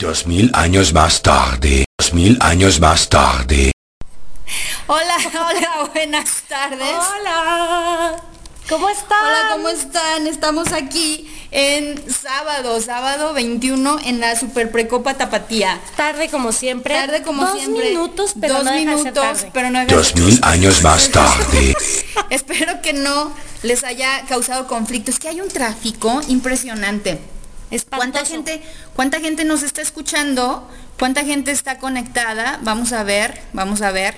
Dos mil años más tarde, dos mil años más tarde. Hola, hola, buenas tardes. Hola. ¿Cómo están? Hola, ¿cómo están? Estamos aquí en sábado, sábado 21 en la Super Precopa Tapatía. Tarde como siempre. Tarde como Dos siempre. minutos, pero Dos no de minutos, tarde. pero no Dos mil años más tarde. Espero que no les haya causado conflicto. Es que hay un tráfico impresionante. ¿Cuánta gente, ¿Cuánta gente nos está escuchando? ¿Cuánta gente está conectada? Vamos a ver, vamos a ver.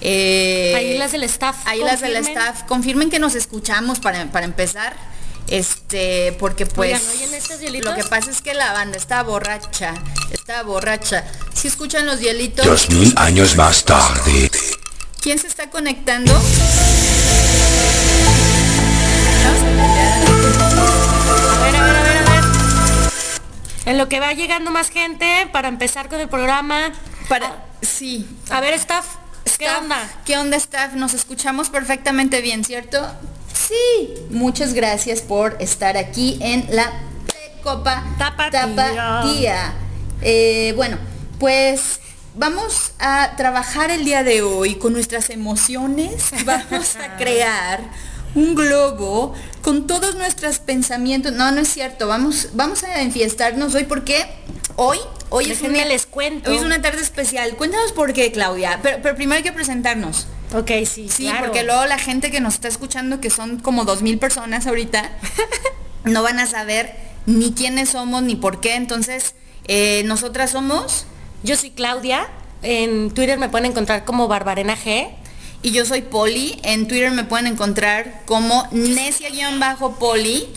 Eh, Ahí las del staff. Ahí las del staff. Confirmen que nos escuchamos para, para empezar. Este, porque pues Oigan, ¿oyen estos hielitos? lo que pasa es que la banda está borracha, está borracha. Si escuchan los hielitos, Dos mil años más tarde. ¿quién se está conectando? A En lo que va llegando más gente para empezar con el programa. Para, sí, A ver, staff. ¿Qué Staff, onda? ¿Qué onda, staff? Nos escuchamos perfectamente bien, ¿cierto? Sí. Muchas gracias por estar aquí en la Copa Tapatía. Tapatía. Eh, bueno, pues vamos a trabajar el día de hoy con nuestras emociones. Vamos a crear un globo con todos nuestros pensamientos. No, no es cierto. Vamos, vamos a enfiestarnos hoy porque hoy, hoy es una, les cuento. Hoy es una tarde especial. Cuéntanos por qué, Claudia. Pero, pero primero hay que presentarnos. Ok, sí, Sí, claro. porque luego la gente que nos está escuchando, que son como dos mil personas ahorita, no van a saber ni quiénes somos ni por qué. Entonces, eh, nosotras somos Yo soy Claudia. En Twitter me pueden encontrar como Barbarena G. y yo soy Poli. En Twitter me pueden encontrar como necia-poli.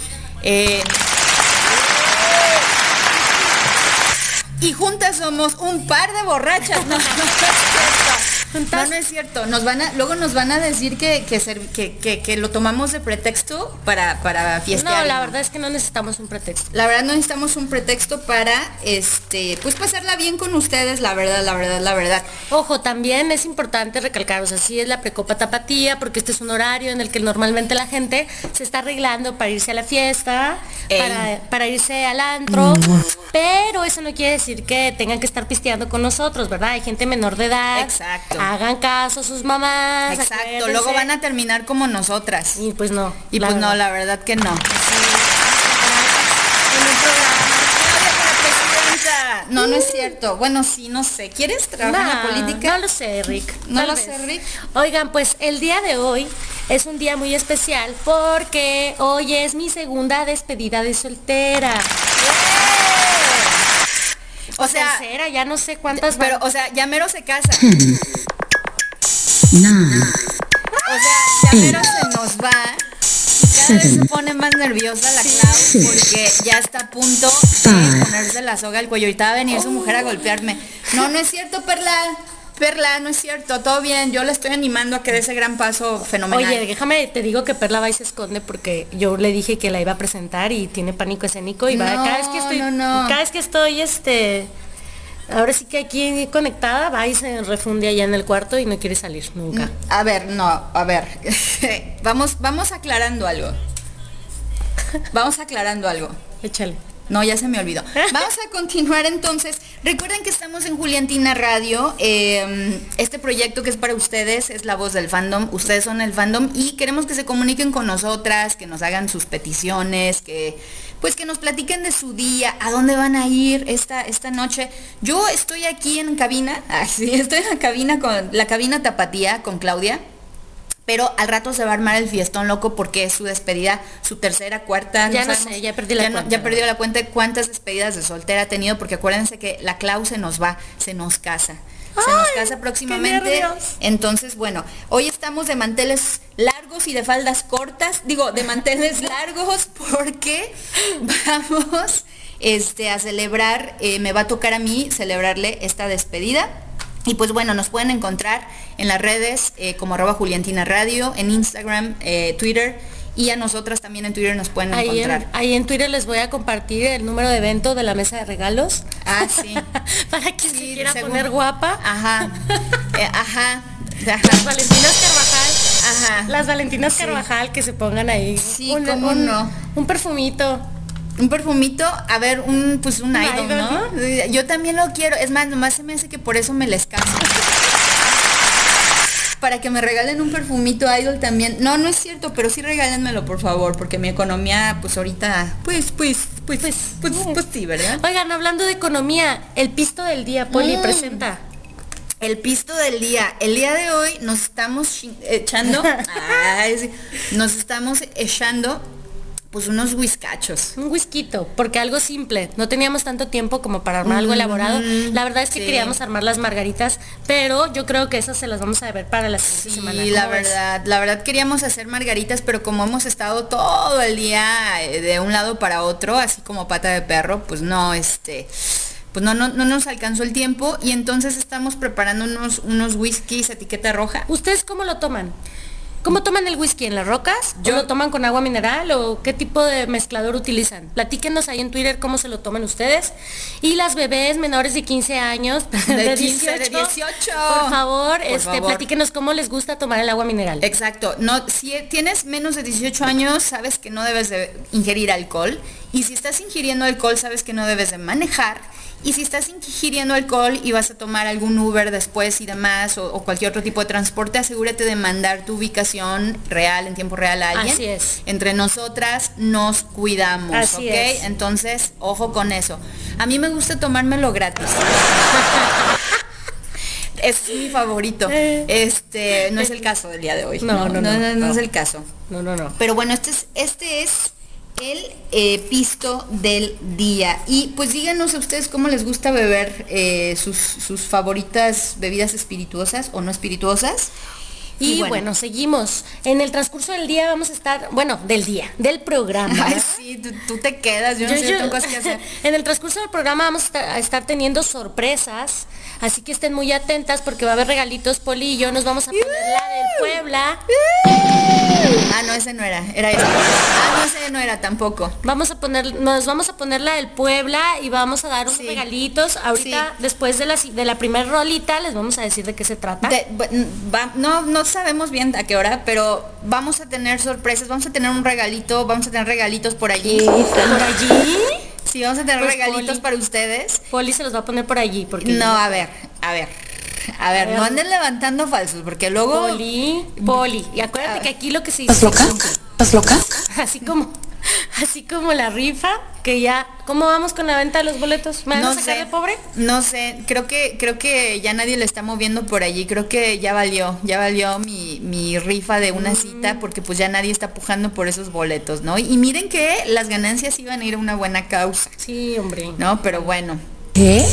Eh, y juntas somos un par de borrachas. no, no es cierto. No, no es cierto. Nos van a, luego nos van a decir que, que, ser- que- que- que lo tomamos de pretexto para, para fiestear. No, la verdad es que no necesitamos un pretexto. La verdad no necesitamos un pretexto para este pues pasarla bien con ustedes, la verdad, la verdad, la verdad. Ojo, también es importante recalcar, o sea, sí es la precopa tapatía, porque este es un horario en el que normalmente la gente se está arreglando para irse a la fiesta, para, para irse al antro, pero eso no quiere decir que tengan que estar pisteando con nosotros, ¿verdad? Hay gente menor de edad. Exacto. Hagan caso a sus mamás. Exacto, acuérdense. luego van a terminar como nosotras. Y pues no. Y pues no, la verdad que no. No, no es cierto. Bueno, sí, no sé. ¿Quieres trabajar en la política? No lo sé, Rick. No Tal lo vez. sé, Rick. Oigan, pues el día de hoy es un día muy especial porque hoy es mi segunda despedida de soltera. O sea, Tercera, ya no sé cuántas pero, van. o sea, ya mero se casa. nine, O sea, ya mero se nos va. Cada vez se pone más nerviosa la Clau porque ya está a punto de ponerse la soga al cuello. Ahorita va a venir su mujer a golpearme. No, no es cierto, Perla. Perla, no es cierto. Todo bien. Yo la estoy animando a que dé ese gran paso fenomenal. Oye, déjame, te digo que Perla va y se esconde porque yo le dije que la iba a presentar y tiene pánico escénico y va, cada vez que estoy, no, no. cada vez que estoy, este, ahora sí que aquí conectada, va y se refunde allá en el cuarto y no quiere salir nunca. A ver, no, a ver. vamos, vamos aclarando algo. Vamos aclarando algo. Échale. No, ya se me olvidó. Vamos a continuar entonces. Recuerden que estamos en Juliantina Radio. eh, este proyecto que es para ustedes es la voz del fandom. Ustedes son el fandom y queremos que se comuniquen con nosotras, que nos hagan sus peticiones, que pues que nos platiquen de su día, a dónde van a ir esta, esta noche. Yo estoy aquí en cabina, ah, sí, estoy en la cabina con la cabina tapatía con Claudia. Pero al rato se va a armar el fiestón loco porque es su despedida, su tercera, cuarta. Ya no sé, ya perdí la Ya no- cuenta, ya perdí la cuenta de cuántas despedidas de soltera ha tenido, porque acuérdense que la Clau se nos va, se nos casa. Se nos casa próximamente. Entonces, bueno, hoy estamos de manteles largos y de faldas cortas, digo, de manteles largos porque vamos este, a celebrar, eh, me va a tocar a mí celebrarle esta despedida. Y pues bueno, nos pueden encontrar en las redes eh, como arroba Juliantina Radio, en Instagram, eh, Twitter y a nosotras también en Twitter nos pueden Ahí en, encontrar. ahí en Twitter les voy a compartir el número de evento de la mesa de regalos. Ah, sí. Para quien se Sí, quiera según- poner guapa. Ajá. Eh, ajá. Las. Valentinas Carvajal. Ajá. Las Valentinas Carvajal que se pongan ahí. Sí, cómo no. Un perfumito. Un perfumito, a ver, un pues un idol, idol, ¿no? Yo también lo quiero. Es más, nomás se me hace que por eso me les caso. Para que me regalen un perfumito idol también. No, no es cierto, pero sí regálenmelo, por favor, porque mi economía, pues ahorita, pues, pues, pues, pues, pues, pues sí, ¿verdad? Oigan, hablando de economía, el pisto del día, Poli, Mm. presenta. El pisto del día. El día de hoy nos estamos echando, ay, sí, nos estamos echando, pues unos whiskachos. Un whisky, porque algo simple. No teníamos tanto tiempo como para armar algo elaborado. La verdad es que sí. queríamos armar las margaritas, pero yo creo que esas se las vamos a ver para la siguiente semana. Sí, la verdad, la verdad queríamos hacer margaritas, pero como hemos estado todo el día eh, de un lado para otro, así como pata de perro, pues no, este, pues no, no, no nos alcanzó el tiempo y entonces estamos preparando unos, unos whiskies etiqueta roja. ¿Ustedes cómo lo toman? ¿Cómo toman el whisky? ¿En las rocas? Yo- ¿O lo toman con agua mineral? ¿O qué tipo de mezclador utilizan? Platíquenos ahí en Twitter cómo se lo toman ustedes. Y las bebés menores de 15 años, de, 15, de 18. por favor, Por este, favor. platíquenos cómo les gusta tomar el agua mineral. Exacto, no, si tienes menos de 18 años, sabes que no debes de ingerir alcohol. Y si estás ingiriendo alcohol, sabes que no debes de manejar. Y si estás ingiriendo alcohol y vas a tomar algún Uber después y demás, o, o cualquier otro tipo de transporte, asegúrate de mandar tu ubicación real, en tiempo real a alguien. Así es. Entre nosotras nos cuidamos, Así ¿ok? es. Entonces, ojo con eso. A mí me gusta tomármelo gratis. Es mi favorito. Este, no es el caso del día de hoy. No, no, no, no, no. es el caso. No, no, no. Pero bueno, este es, este es el eh, pisto del día. Y pues díganos a ustedes cómo les gusta beber eh, sus, sus favoritas bebidas espirituosas o no espirituosas. Y, bueno. seguimos. En el transcurso del día vamos a estar, bueno, del día, del programa. Ay, sí, tú, tú te quedas, yo no Yo- sé, yo tengo cosas que hacer. en el transcurso del programa vamos a estar, teniendo sorpresas, así que estén muy atentas porque va a haber regalitos, Poli y yo nos vamos a poner la del Puebla. Ah, no, ese no era, era este. Ah, no, ese no era tampoco. Vamos a poner, nos vamos a poner la del Puebla y vamos a dar unos Sí. regalitos. Ahorita, Sí. después de la, de la primer rolita, les vamos a decir de qué se trata. De- bu- va- no, no sabemos bien a qué hora, pero vamos a tener sorpresas, vamos a tener un regalito, vamos a tener regalitos por allí. Por allí, Sí, vamos a tener Pues, regalitos Poli. para ustedes. Poli se los va a poner por allí porque No, a ver, a ver. A ver, no anden levantando falsos, porque luego... Poli, Poli. Y acuérdate que aquí lo que se dice ¿Estás loca? ¿Estás loca? así como así como la rifa que ya ¿cómo vamos con la venta de los boletos? ¿Me van a sacar de pobre? No sé, creo que creo que ya nadie le está moviendo por allí, creo que ya valió, ya valió mi, mi rifa de una Mm. cita porque pues ya nadie está pujando por esos boletos, ¿no? Y miren que las ganancias iban a ir a una buena causa, Sí, hombre. ¿no? Pero bueno, ¿Qué?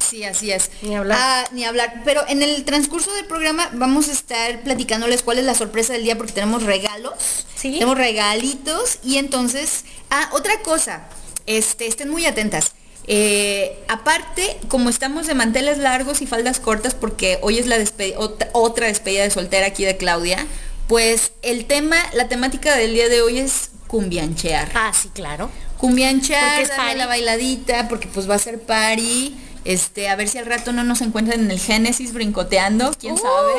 Sí, así es. Ni hablar. Ah, ni hablar. Pero en el transcurso del programa vamos a estar platicándoles cuál es la sorpresa del día porque tenemos regalos. Sí. Tenemos regalitos y entonces, ah, otra cosa, este, estén muy atentas. Eh, aparte, como estamos de manteles largos y faldas cortas, porque hoy es la despe- otra, otra despedida de soltera aquí de Claudia, pues el tema, la temática del día de hoy es cumbianchear Ah, sí, claro. Cumbianchar, darle la bailadita, porque pues va a ser party. Este, a ver si al rato no nos encuentran en el Génesis brincoteando, quién sabe.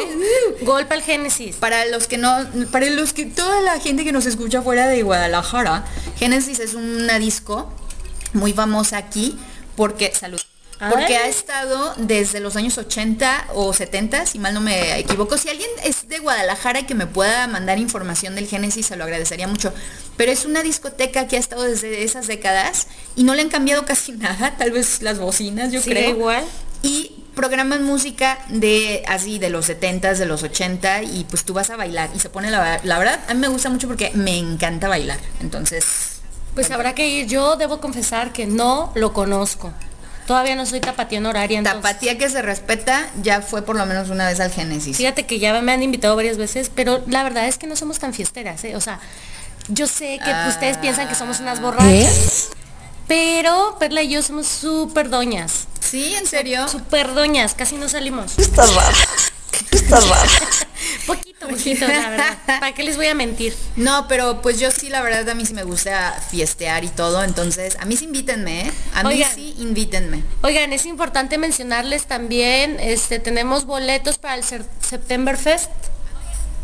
Uh, golpe al Génesis. Para los que no, para los que toda la gente que nos escucha fuera de Guadalajara, Génesis es una disco muy famosa aquí porque salud. Porque ha estado desde los años 80 o 70, si mal no me equivoco. Si alguien es de Guadalajara y que me pueda mandar información del Génesis, se lo agradecería mucho. Pero es una discoteca que ha estado desde esas décadas y no le han cambiado casi nada, tal vez las bocinas, yo Sigue creo. igual. Y programan música de así de los 70s, de los 80 y pues tú vas a bailar y se pone la, la verdad, a mí me gusta mucho porque me encanta bailar. Entonces, Pues habrá que ir. Yo debo confesar que no lo conozco. Todavía no soy tapatía horaria. entonces- tapatía que se respeta ya fue por lo menos una vez al Génesis. Fíjate que ya me han invitado varias veces, pero la verdad es que no somos tan fiesteras, ¿eh? O sea, yo sé que Ah. ustedes piensan que somos unas borrachas, pero Perla y yo somos súper doñas. Sí, en serio. Súper doñas, casi no salimos. Estás raro. Estás raro. Poquito, poquito, la verdad. ¿Para qué les voy a mentir? No, pero pues yo sí, la verdad, a mí sí me gusta fiestear y todo. Entonces, a mí sí invítenme, ¿eh? A mí Oigan. sí invítenme. Oigan, es importante mencionarles también, este, tenemos boletos para el September Fest.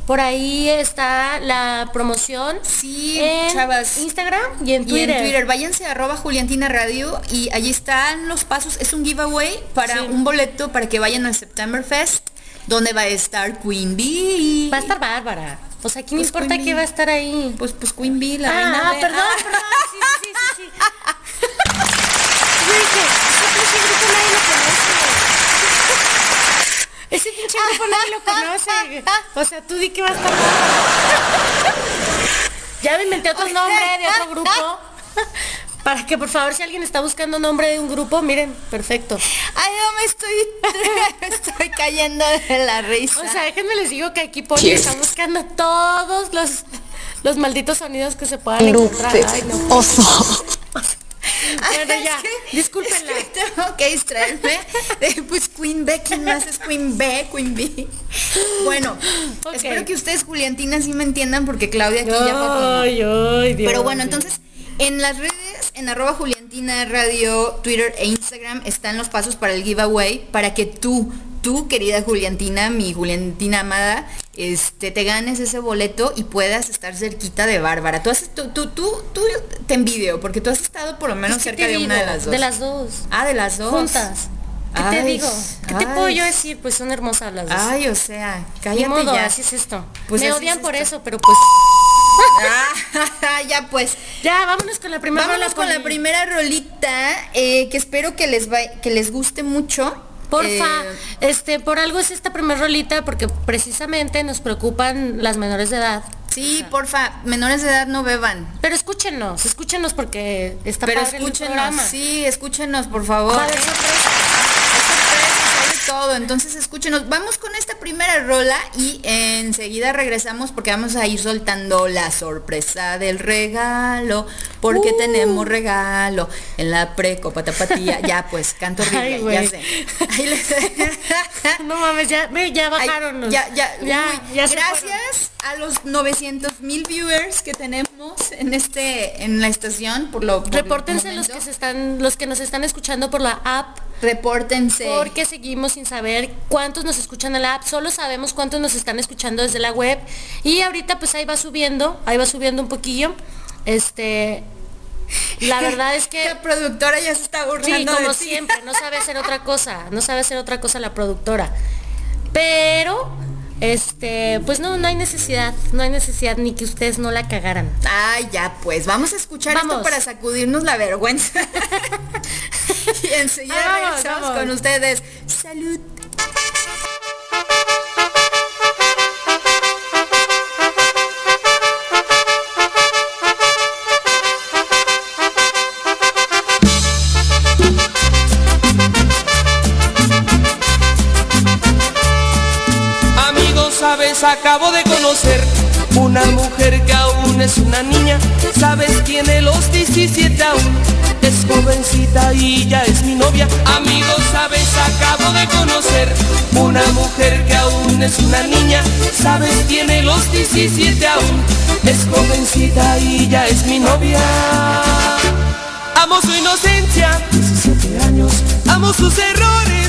Por ahí está la promoción. Sí, en chavas. Instagram y en Y Twitter. en Twitter, váyanse a arroba Juliantina Radio y allí están los pasos. Es un giveaway para Sí. un boleto para que vayan al September Fest, donde va a estar Queen Bee. Va a estar bárbara. O sea, ¿quién Pues importa que va a estar ahí? Pues, pues Queen Bee, la ah, reina ah, de- perdón, Ah. perdón. Sí, sí, sí, sí. Yo dije, ese grupo nadie lo conoce. Ese pinche grupo nadie lo conoce. O sea, tú di que va a estar bárbara. Ya me inventé otro nombre de otro grupo. Para que por favor si alguien está buscando nombre de un grupo, miren, perfecto. Ay, no me estoy, estoy cayendo de la risa. O sea, déjenme les digo que aquí Poli está buscando todos los, los malditos sonidos que se puedan encontrar. Ay, no. Oso. Bueno, ya, Es que- discúlpenla. es que tengo que distraerme de pues Queen B, ¿quién más es Queen B, Queen B? Bueno, espero que ustedes, Juliantina, sí me entiendan porque Claudia aquí ya como- Ay, ay, Dios. Pero bueno, entonces, en las redes, en arroba Juliantina Radio, Twitter e Instagram están los pasos para el giveaway para que tú, tú, querida Juliantina, mi Juliantina amada, este, te ganes ese boleto y puedas estar cerquita de Bárbara. Tú, has, tú, tú, tú, tú te envidio, porque tú has estado por lo menos Es que cerca de una de las dos. De las dos. Ah, de las dos. Juntas. ¿Qué te digo? ¿Qué te puedo yo decir? Pues son hermosas las dos. Ay, o sea, Ni cállate modo, ya. así es esto. Pues Me odian es por esto. eso, pero pues Ah, ya pues. ya, vámonos con la primera Vámonos con la primera rolita eh, que espero que les va, que les guste mucho. Porfa, Eh, este, por algo es esta primera rolita porque precisamente nos preocupan las menores de edad. sí, porfa, menores de edad no beban. Pero escúchenos, escúchenos porque está pero padre el escúchenos, programa. sí, escúchenos, por favor. Va a haber ¿eh? sorpresa. Hay sorpresas, hay de todo, entonces escúchenos. Vamos con esta primera rola y enseguida regresamos porque vamos a ir soltando la sorpresa del regalo, porque Uh. tenemos regalo en la precopa tapatía. Ya pues, canto horrible, Ay, ya sé. Ahí les- No mames, ya, ya Ay, bajaron. los- ya, ya, ya, uy, gracias a los 900 mil viewers que tenemos en este, en la estación, por lo por Repórtense los que se están, los que nos están escuchando por la app, repórtense. porque seguimos sin saber cuántos nos escuchan en la app, solo sabemos cuántos nos están escuchando desde la web y ahorita pues ahí va subiendo, ahí va subiendo un poquillo. Este, la verdad es que La productora ya se está Sí, burlando como de ti. siempre, no sabe hacer otra cosa, no sabe hacer otra cosa la productora. Pero, este, pues no, no hay necesidad, no hay necesidad ni que ustedes no la cagaran. Ay, ya pues, vamos a escuchar esto para sacudirnos la vergüenza. y enseguida Ah, vamos, regresamos vamos. con ustedes. Salud. Sabes, acabo de conocer una mujer que aún es una niña. Sabes, tiene los 17 aún. Es jovencita y ya es mi novia. Amigos, sabes, acabo de conocer una mujer que aún es una niña. Sabes, tiene los 17 aún. Es jovencita y ya es mi novia. Amo su inocencia, 17 años. Amo sus errores,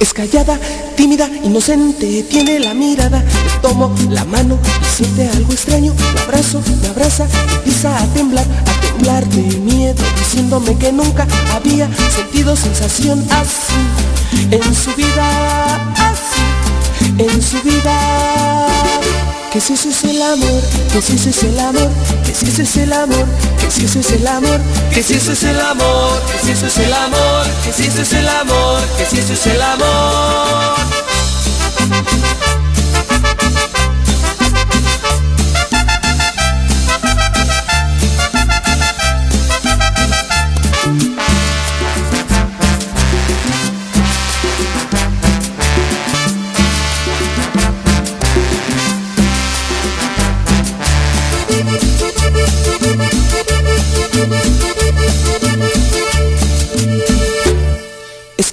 Es callada, tímida, inocente, tiene la mirada. Le tomo la mano y siente algo extraño. Me abrazo, me abraza, empieza a temblar, a temblar de miedo, diciéndome que nunca había sentido sensación así en su vida, así en su vida. Que si ese es el amor, que si ese es el amor, que si ese es el amor, que si ese es el amor, que si ese es el amor, que si ese es el amor, que si ese es el amor, que si ese es el amor.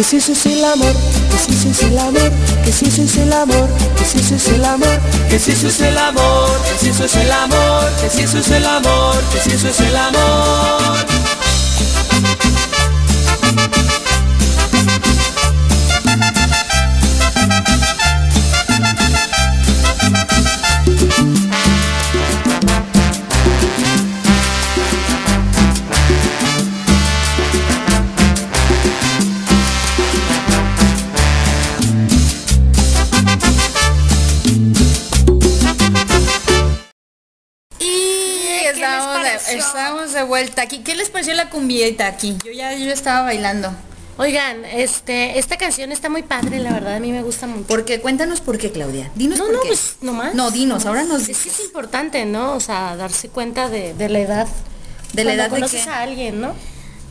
que si eso es el amor, que si eso es el amor, que si eso es el amor, que si es el amor, que si es el amor, que si es el amor, que si es el amor, que si es el amor. Estamos de, vuelta aquí. ¿Qué les pareció la cumbieta aquí? Yo ya yo estaba bailando. Oigan, este, esta canción está muy padre, la verdad, a mí me gusta mucho. Porque cuéntanos por qué, Claudia. Dinos No, por no, qué. pues nomás. No, dinos, ahora nos Es que es importante, ¿no? O sea, darse cuenta de, de la edad. ¿De la edad de conoces a alguien, ¿no?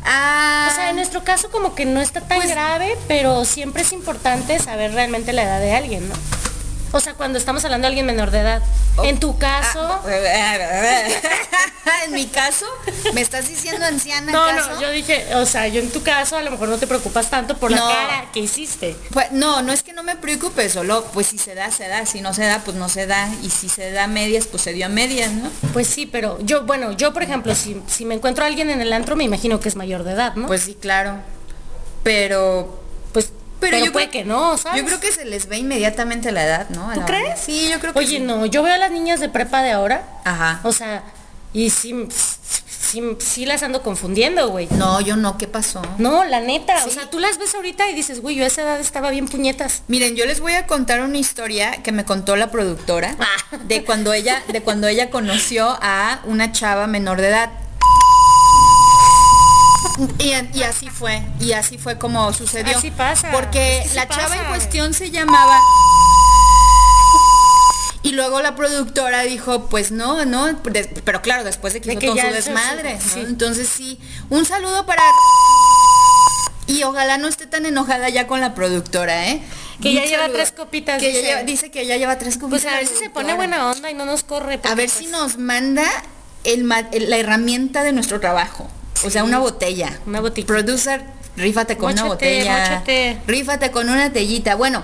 Ah, O sea, en nuestro caso como que no está tan Pues- grave, pero siempre es importante saber realmente la edad de alguien, ¿no? O sea, cuando estamos hablando de alguien menor de edad. En tu caso... en mi caso, ¿me estás diciendo anciana No, no, yo dije, o sea, yo en tu caso a lo mejor no te preocupas tanto por la cara que hiciste. Pues, no, no es que no me preocupe, solo pues si se da, se da, si no se da, pues no se da, y si se da a medias, pues se dio a medias, ¿no? Pues sí, pero yo, bueno, yo por ejemplo, si, si me encuentro a alguien en el antro, me imagino que es mayor de edad, ¿no? Pues sí, claro. Pero, pero, pero, yo puede creo- que no, ¿sabes? Yo creo que se les ve inmediatamente la edad, ¿no? A ¿Tú crees? hora. Sí, yo creo que Oye, sí. no, yo veo a las niñas de prepa de ahora, Ajá. o sea, y sí, sí, sí las ando confundiendo, güey. No, yo no, ¿qué pasó? No, la neta, o sea, tú las ves ahorita y dices, güey, yo a esa edad estaba bien puñetas. Miren, yo les voy a contar una historia que me contó la productora Ah. de cuando ella, de cuando ella conoció a una chava menor de edad. Y, y así fue, y así fue como sucedió. Así pasa, Porque la chava en cuestión se llamaba y luego la productora dijo, pues no, no, pero claro, después de que De hizo que todo ya su desmadre, ¿no? sí. Entonces sí, un saludo para... Y ojalá no esté tan enojada ya con la productora, ¿eh? Que ya lleva tres copitas, Que dice. lleva- dice que ya lleva tres copitas. Pues a ver si se pone buena onda y no nos corre. A ver pues, si nos manda el, ma- el- la herramienta de nuestro trabajo. O sea, una botella. Una botella. Producer, rífate con una botella. móchate. Rífate con una tellita. Bueno,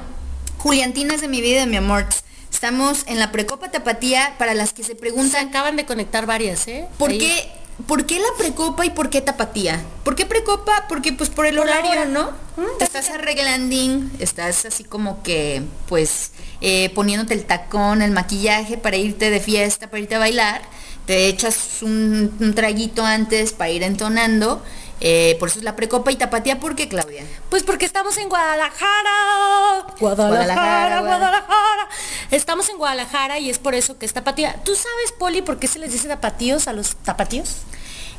Juliantinas de mi vida, de mi amor. Estamos en la Precopa Tapatía para las que se Se preguntan acaban de conectar varias, ¿eh? ¿Por Ahí. qué, ¿Por qué la precopa y por qué tapatía? ¿Por qué precopa? Porque pues por el Por horario, hora. ¿no? Mm, Te estás arreglandín, estás así como que pues eh, poniéndote el tacón, el maquillaje para irte de fiesta, para irte a bailar. Te echas un, un traguito antes para ir entonando. eh, por eso es la precopa y tapatía, ¿por qué, Claudia? Pues porque estamos en Guadalajara. Guadalajara, Guadalajara, Guadalajara. Estamos en Guadalajara y es por eso que es tapatía. ¿Tú sabes, Poli, por qué se les dice tapatíos a los tapatíos?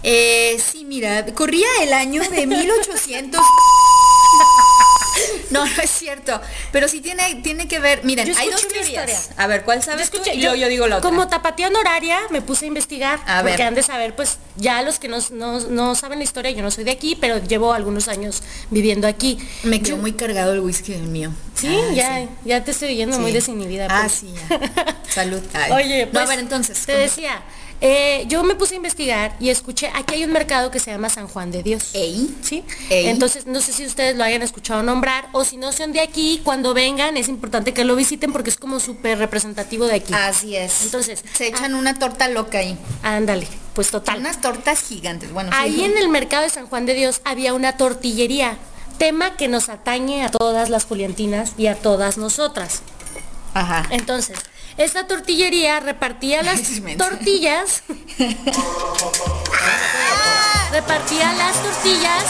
Eh, sí, mira, corría el año de 1800. No, no es cierto. Pero sí tiene, tiene que ver. Miren, Yo hay dos teorías. A ver, ¿cuál Yo sabes tú? escuché- Y luego yo digo la otra. Como tapatía honoraria me puse a investigar. A porque ver. han de saber, pues ya los que no, no- no saben la historia, yo no soy de aquí, pero llevo algunos años viviendo aquí. Me quedó Yo- muy cargado el whisky del mío. Sí, Ah, ya, sí. ya te estoy oyendo muy desinhibida. Ah, Poli. sí, ya. Salud. Ay. Oye, No, pues, a ver, entonces. te ¿cómo? decía, eh, yo me puse a investigar y escuché, aquí hay un mercado que se llama San Juan de Dios. Ey. ¿Sí? Ey. Entonces, no sé si ustedes lo hayan escuchado nombrar o si no son de aquí, cuando vengan es importante que lo visiten porque es como súper representativo de aquí. Así es. Entonces, se echan una torta loca ahí. Ándale, pues total. Unas tortas gigantes. Bueno, Ahí en el mercado de San Juan de Dios había una tortillería, tema que nos atañe a todas las juliantinas y a todas nosotras. Ajá. Entonces, esta tortillería repartía las tortillas. repartía las tortillas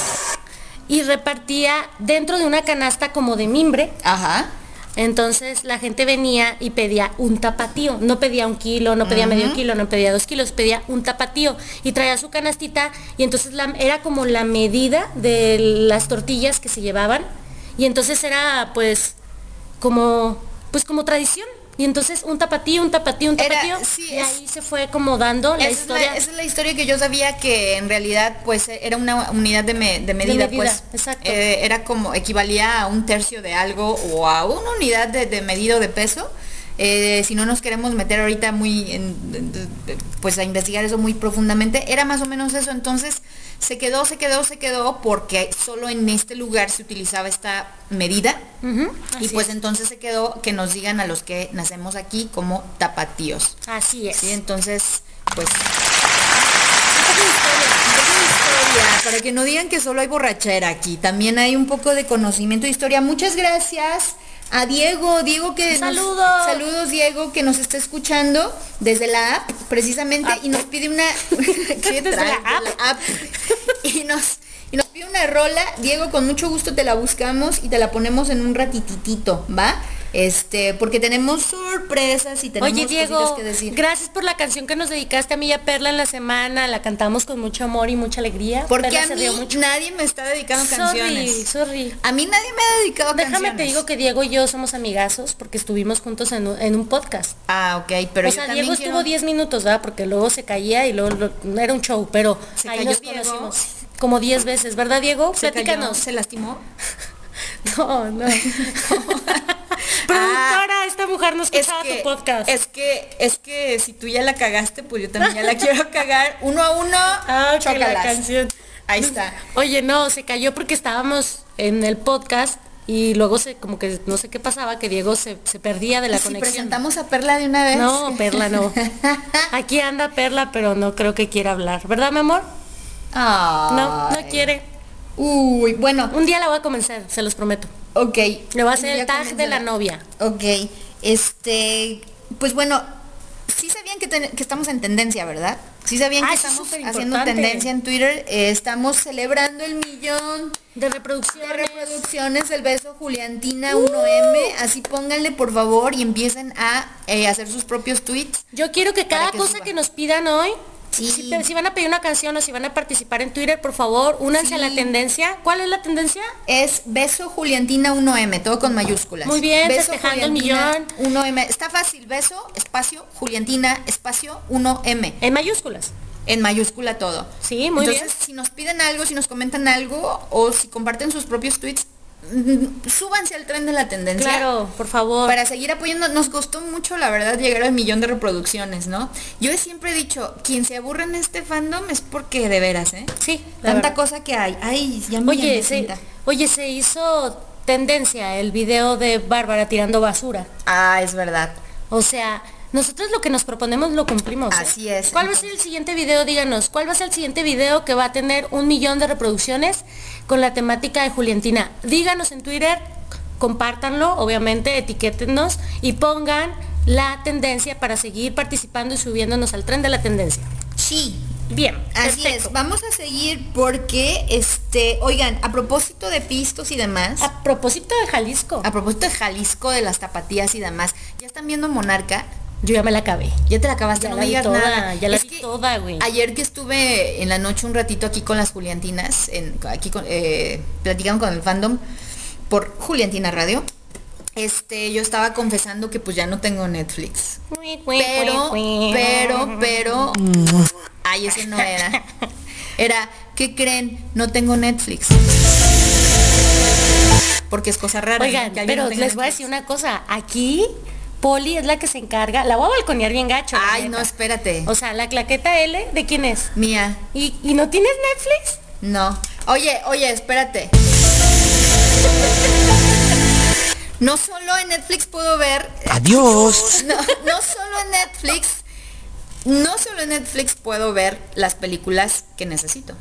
y repartía dentro de una canasta como de mimbre. Ajá. Entonces la gente venía y pedía un tapatío. No pedía un kilo, no pedía medio kilo, no pedía dos kilos, pedía un tapatío. Y traía su canastita y entonces la- era como la medida de las tortillas que se llevaban. Y entonces era pues como, pues como tradición. Y entonces un tapatío, un tapatío, un Era- tapatío. sí, y es- ahí se fue como dando la esa, es historia. la, esa es la historia que yo sabía que en realidad pues era una unidad de, me- de medida, medida, pues exacto. Eh, era como equivalía a un tercio de algo o a una unidad de, de medida o de peso Eh, si no nos queremos meter ahorita muy en- pues a investigar eso muy profundamente era más o menos eso entonces se quedó se quedó se quedó porque solo en este lugar se utilizaba esta medida y pues es. entonces se quedó que nos digan a los que nacemos aquí como tapatíos Así es. Sí, entonces, pues. Para que no digan que solo hay borrachera aquí. También hay un poco de conocimiento de historia. Muchas gracias a Diego. Diego que. nos- Saludos. saludos, Diego, que nos está escuchando desde la app, precisamente, y nos pide una. ¿Qué Desde traes? la app. Y nos. Y nos pide una rola, Diego, con mucho gusto te la buscamos y te la ponemos en un ratititito, ¿va? Este, porque tenemos sorpresas y tenemos Oye Diego, que decir. gracias por la canción que nos dedicaste a mí y a Perla en la semana. La cantamos con mucho amor y mucha alegría. Porque Perla a mí mucho. nadie me está dedicando Sorry, canciones. sorry. A mí nadie me ha dedicado Déjame canciones. te digo que Diego y yo somos amigazos porque estuvimos juntos en un, en un podcast. Ah, ok, pero o sea, Diego quiero- estuvo 10 minutos, ¿verdad? Porque luego se caía y luego lo- era un show, pero ¿Se ahí cayó nos Diego? conocimos como 10 veces, ¿verdad, Diego? se cayó, Platícanos. se lastimó. No, no. Productora, esta mujer no Es escuchaba que, tu podcast. es que, es que si tú ya la cagaste, pues yo también ya la quiero cagar. Uno a uno, Ah, ok, la canción. Ahí está. Oye, no, se cayó porque estábamos en el podcast y luego se como que no sé qué pasaba, que Diego se, se perdía de la Si conexión. presentamos a Perla de una vez. No, Perla no. Aquí anda Perla, pero no creo que quiera hablar. ¿Verdad, mi amor? No, no Ay. quiere. Uy, bueno, Un día la voy a convencer, se los prometo. ok. Le voy a hacer el tag de la novia. Ok, este, pues bueno, sí sabían que, ten- que estamos en tendencia, ¿verdad? Sí sabían Ah, que es estamos haciendo tendencia en Twitter. Eh, estamos celebrando el millón De de reproducción. reproducciones del beso Juliantina 1M. Así pónganle por favor y empiecen a eh, hacer sus propios tweets. Yo quiero que cada que cosa suba. que nos pidan hoy, Sí. si, van a pedir una canción o si van a participar en Twitter, por favor, únanse a la tendencia. ¿Cuál es la tendencia? Es beso Juliantina 1M, todo con mayúsculas. Muy bien, beso festejando el Juliantina 1M. Está fácil, beso, espacio, Juliantina, espacio, 1M. En mayúsculas. En mayúscula todo. Sí, muy Entonces, si nos piden algo, si nos comentan algo o si comparten sus propios tweets, súbanse al tren de la tendencia. Claro, por favor. Para seguir apoyando, nos costó mucho, la verdad, llegar al millón de reproducciones, ¿no? Yo siempre he dicho, quien se aburre en este fandom es porque de veras, ¿eh? Sí, Tanta verdad. cosa que hay. Ay, ya me Oye, se, oye, se hizo tendencia el video de Bárbara tirando basura. Ah, es verdad. O sea, nosotros lo que nos proponemos lo cumplimos. ¿eh? Así es, ¿Cuál va a ser el siguiente video? Díganos, ¿cuál va a ser el siguiente video que va a tener un millón de reproducciones con la temática de Juliantina? Díganos en Twitter, compártanlo, obviamente, etiquétennos y pongan la tendencia para seguir participando y subiéndonos al tren de la tendencia. Sí, Bien, Así perfecto. es, vamos a seguir porque, este, oigan, a propósito de pistos y demás, A propósito de Jalisco, a propósito de Jalisco, de las tapatías y demás, ya están viendo Monarca, yo ya me la acabé. ya te la acabaste, Ya no la me digas toda, nada. ya la Es vi toda, güey. Ayer que estuve en la noche un ratito aquí con las Juliantinas, en, aquí con, eh, platicando con el fandom por Juliantina Radio, este, yo estaba confesando que pues ya no tengo Netflix. Pero, pero, pero, ay, ese no era. Era, ¿qué creen? No tengo Netflix. Porque es cosa rara. Oigan, pero no les voy a decir una cosa. Aquí, Poli es la que se encarga. La voy a balconear bien gacho. Ay, no, espérate. O sea, la claqueta L, ¿de quién es? Mía, ¿Y, y no tienes Netflix? no. Oye, oye, espérate. No solo en Netflix puedo ver Adiós. no, no solo en Netflix, no solo en Netflix puedo ver las películas que necesito.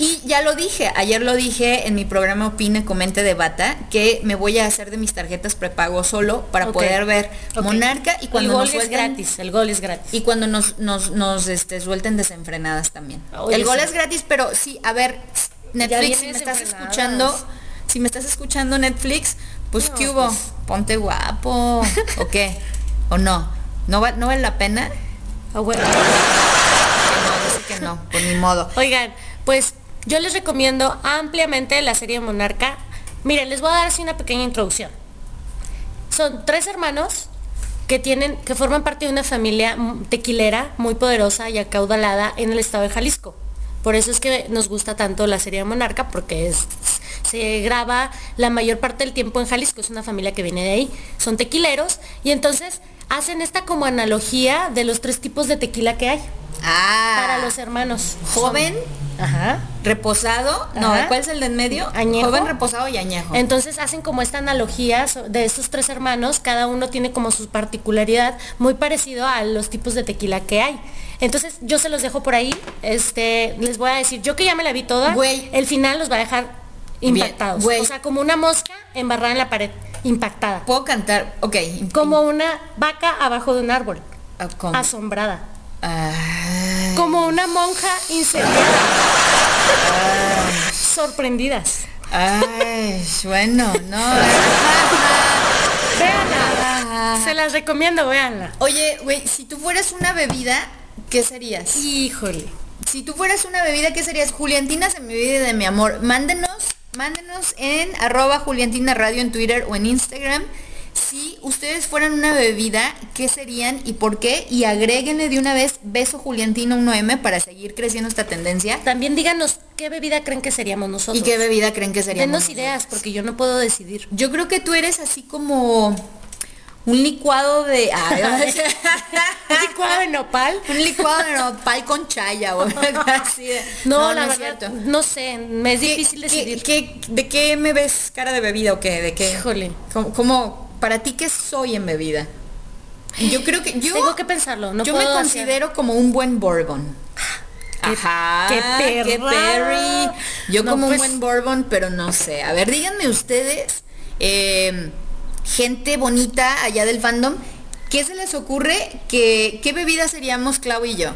Y ya lo dije, ayer lo dije en mi programa Opine, Comente, Debata, que me voy a hacer de mis tarjetas prepago solo para poder ver. Monarca y cuando el gol nos es suelten- gratis, el gol es gratis. y cuando nos, nos, nos este, suelten desenfrenadas también. Oye, el gol sí. es gratis, pero sí, a ver, Netflix, si me estás escuchando, si me estás escuchando Netflix, pues No, ¿qué hubo? pues. Ponte guapo, ¿o qué? ¿O no? ¿No, va- no vale la pena? Ah, bueno. No, dice que no, pues ni modo. Oigan, pues yo les recomiendo ampliamente la serie Monarca. Miren, les voy a dar así una pequeña introducción. Son tres hermanos que tienen, que forman parte de una familia tequilera muy poderosa y acaudalada en el estado de Jalisco. Por eso es que nos gusta tanto la serie Monarca, porque es, se graba la mayor parte del tiempo en Jalisco, es una familia que viene de ahí, son tequileros, y entonces hacen esta como analogía de los tres tipos de tequila que hay Ah. para los hermanos. Joven, Ajá. reposado. No, Ajá. ¿cuál es el de en medio? Añejo. Joven, reposado y añejo. Entonces hacen como esta analogía de estos tres hermanos, cada uno tiene como su particularidad muy parecido a los tipos de tequila que hay. Entonces yo se los dejo por ahí, este, les voy a decir, yo que ya me la vi toda, Güey. el final los va a dejar impactados. O sea, como una mosca embarrada en la pared, impactada. Puedo cantar, ok. Como una vaca abajo de un árbol, Ah, ¿cómo? asombrada. Ah, Como una monja incendiada. Sorprendidas. ay, bueno, no. Véanla. Se las recomiendo, véanla. Oye, güey, si tú fueras una bebida, ¿qué serías? Híjole. Si tú fueras una bebida, ¿qué serías? Juliantinas en mi vida de mi amor. Mándenos, mándenos en arroba Juliantina Radio en Twitter o en Instagram. Si ustedes fueran una bebida, ¿qué serían y por qué? Y agréguenle de una vez beso Juliantina 1M para seguir creciendo esta tendencia. También díganos qué bebida creen que seríamos nosotros. ¿Y qué bebida creen que seríamos? Denos ideas, porque yo no puedo decidir. Yo creo que tú eres así como un licuado de... ay, ¿Un licuado de nopal? un licuado de nopal con chaya o así de- No, la es verdad, cierto. no sé, me es ¿Qué- difícil qué- decidir. qué- ¿De qué me ves cara de bebida o qué? ¿De qué? Híjole. ¿Cómo, cómo- para ti qué soy en bebida? Yo creo que yo Tengo que pensarlo, no yo me hacer- considero como un buen bourbon. Qué- Ajá, qué qué perra. perry. Yo No, como pues- un buen bourbon, pero no sé. A ver, díganme ustedes, eh, gente bonita allá del fandom, ¿qué se les ocurre? que ¿Qué bebida seríamos Clau y yo?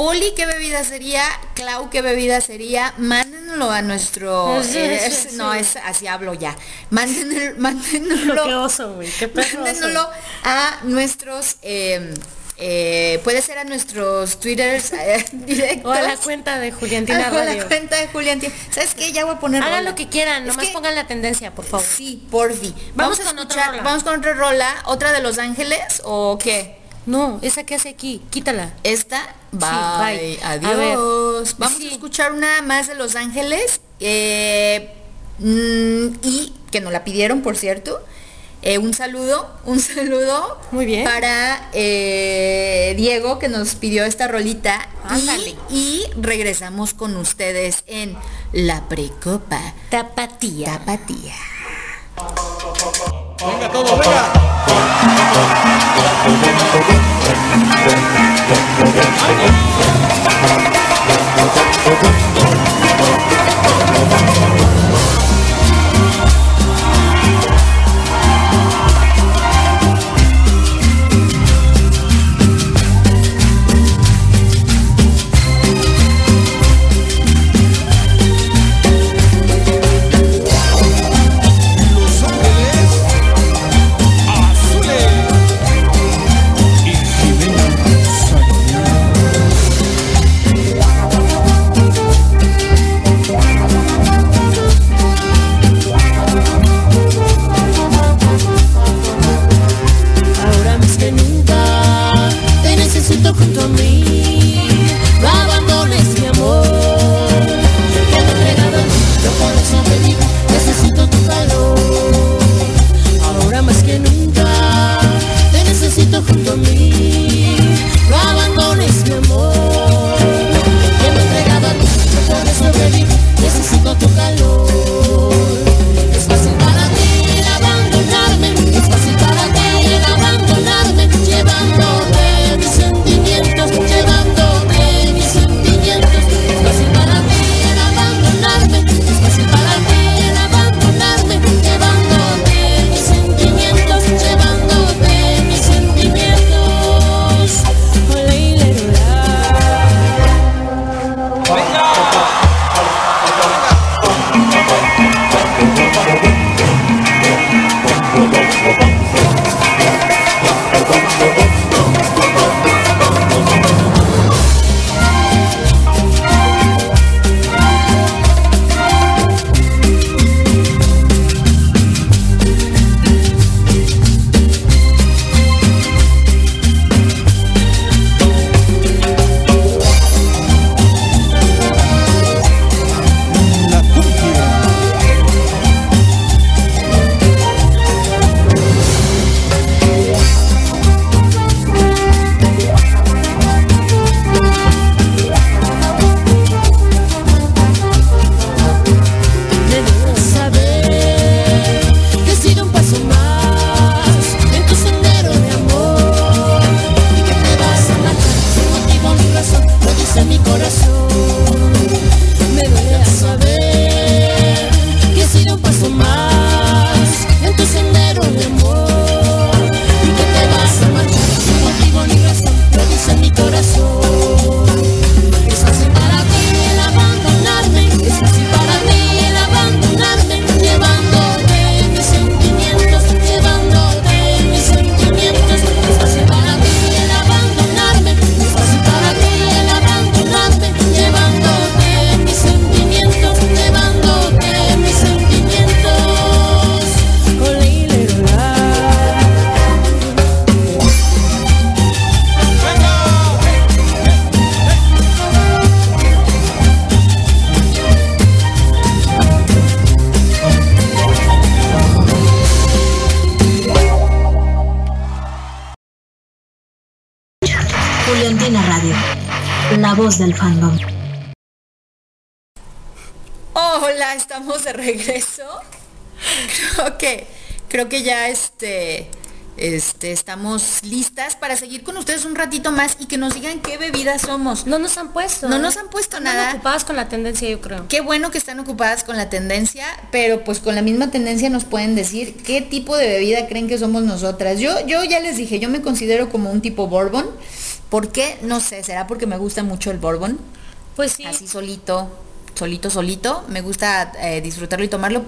Poli, ¿qué bebida sería? Clau, ¿qué bebida sería? Mándenlo a nuestro... Sí, eh, sí, No, sí. es, así hablo ya. Mándenlo, mándenlo, Qué oso, güey, qué perro oso. mándenlo a nuestros... eh, eh, puede ser a nuestros twitters eh, directos. O a la cuenta de Juliantina a la Radio. cuenta de Juliantina. ¿Sabes qué? Ya voy a poner Hagan rola. lo que quieran, nomás que- pongan la tendencia, por favor. Sí, porfi. Vamos Vamos, a con otra escuchar, rola. vamos con otra rola, otra de Los Ángeles o qué? No, esa que hace aquí, quítala. Esta, bye, bye. A ver, adiós. Vamos sí. a escuchar una más de Los Ángeles eh, mm, y que nos la pidieron, por cierto. Eh, un saludo, un saludo Muy bien. para eh, Diego que nos pidió esta rolita y, y regresamos con ustedes en La Precopa Tapatía. Tapatía. Venga todo, venga. Los ratito más y que nos digan qué bebidas somos. No nos han puesto. No nos han puesto nada. ocupadas con la tendencia, yo creo. Qué bueno que están ocupadas con la tendencia, pero pues con la misma tendencia nos pueden decir qué tipo de bebida creen que somos nosotras. Yo, yo ya les dije, yo me considero como un tipo bourbon. ¿Por qué? No sé, será porque me gusta mucho el bourbon. Pues sí. Así solito, solito, solito. Me gusta eh, disfrutarlo y tomarlo.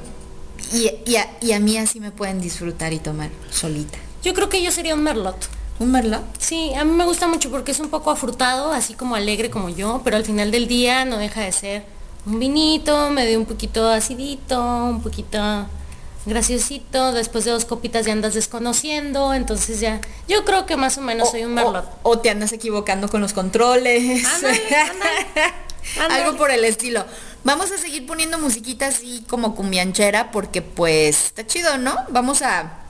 Y, y a, y a mí así me pueden disfrutar y tomar solita. Yo creo que yo sería un merlot. ¿Un merlot? Sí, a mí me gusta mucho porque es un poco afrutado, así como alegre como yo, pero al final del día no deja de ser un vinito, medio un poquito acidito, un poquito graciosito, después de dos copitas ya andas desconociendo, entonces ya, yo creo que más o menos soy un merlot. O, o te andas equivocando con los controles. Ándale, ándale, ándale. Algo por el estilo. Vamos a seguir poniendo musiquita así como cumbianchera porque pues está chido, ¿no? Vamos a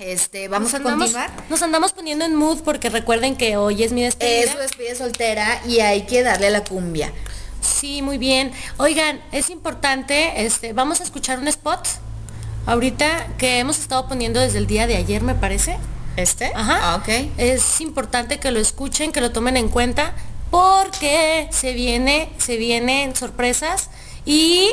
este, vamos Nos a andamos- continuar. Nos andamos poniendo en mood porque recuerden que hoy es mi despedida. Es su despedida soltera y hay que darle a la cumbia. Sí, muy bien. Oigan, es importante, este, vamos a escuchar un spot ahorita que hemos estado poniendo desde el día de ayer, me parece. ¿Este? Ajá. Ah, ok. Es importante que lo escuchen, que lo tomen en cuenta, porque se viene, se vienen sorpresas y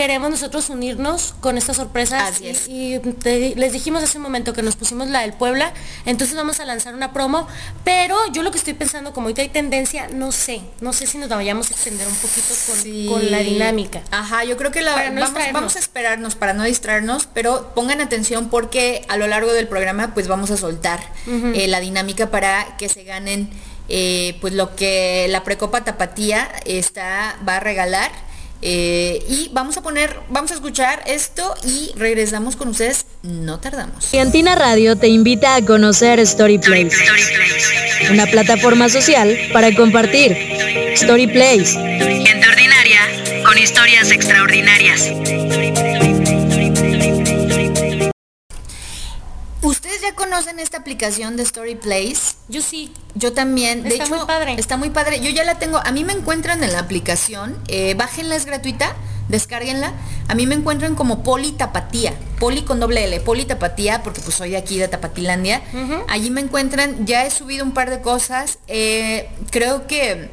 queremos nosotros unirnos con estas sorpresas. Así es. Y, y te- les dijimos hace un momento que nos pusimos la del Puebla, entonces vamos a lanzar una promo, pero yo lo que estoy pensando, como ahorita hay tendencia, no sé, no sé si nos vayamos a extender un poquito con, Sí. con la dinámica. Ajá, yo creo que la, no vamos, vamos a esperarnos para no distraernos, pero pongan atención porque a lo largo del programa pues vamos a soltar eh, la dinámica para que se ganen eh, pues lo que la Precopa Tapatía está, va a regalar. Eh, y vamos a poner, vamos a escuchar esto y regresamos con ustedes, no tardamos. Giantina Radio te invita a conocer Story Place, una plataforma social para compartir. Story Place. Gente ordinaria con historias extraordinarias. Conocen esta aplicación de Story Place? Yo sí, Yo también, de Está hecho, muy padre. está muy padre. Yo ya la tengo, a mí me encuentran en la aplicación, eh, bájenla, es gratuita, descárguenla. A mí me encuentran como Poli Tapatía, Poli con doble L, Poli Tapatía, porque pues soy de aquí de Tapatilandia. Allí me encuentran, ya he subido un par de cosas. eh, creo que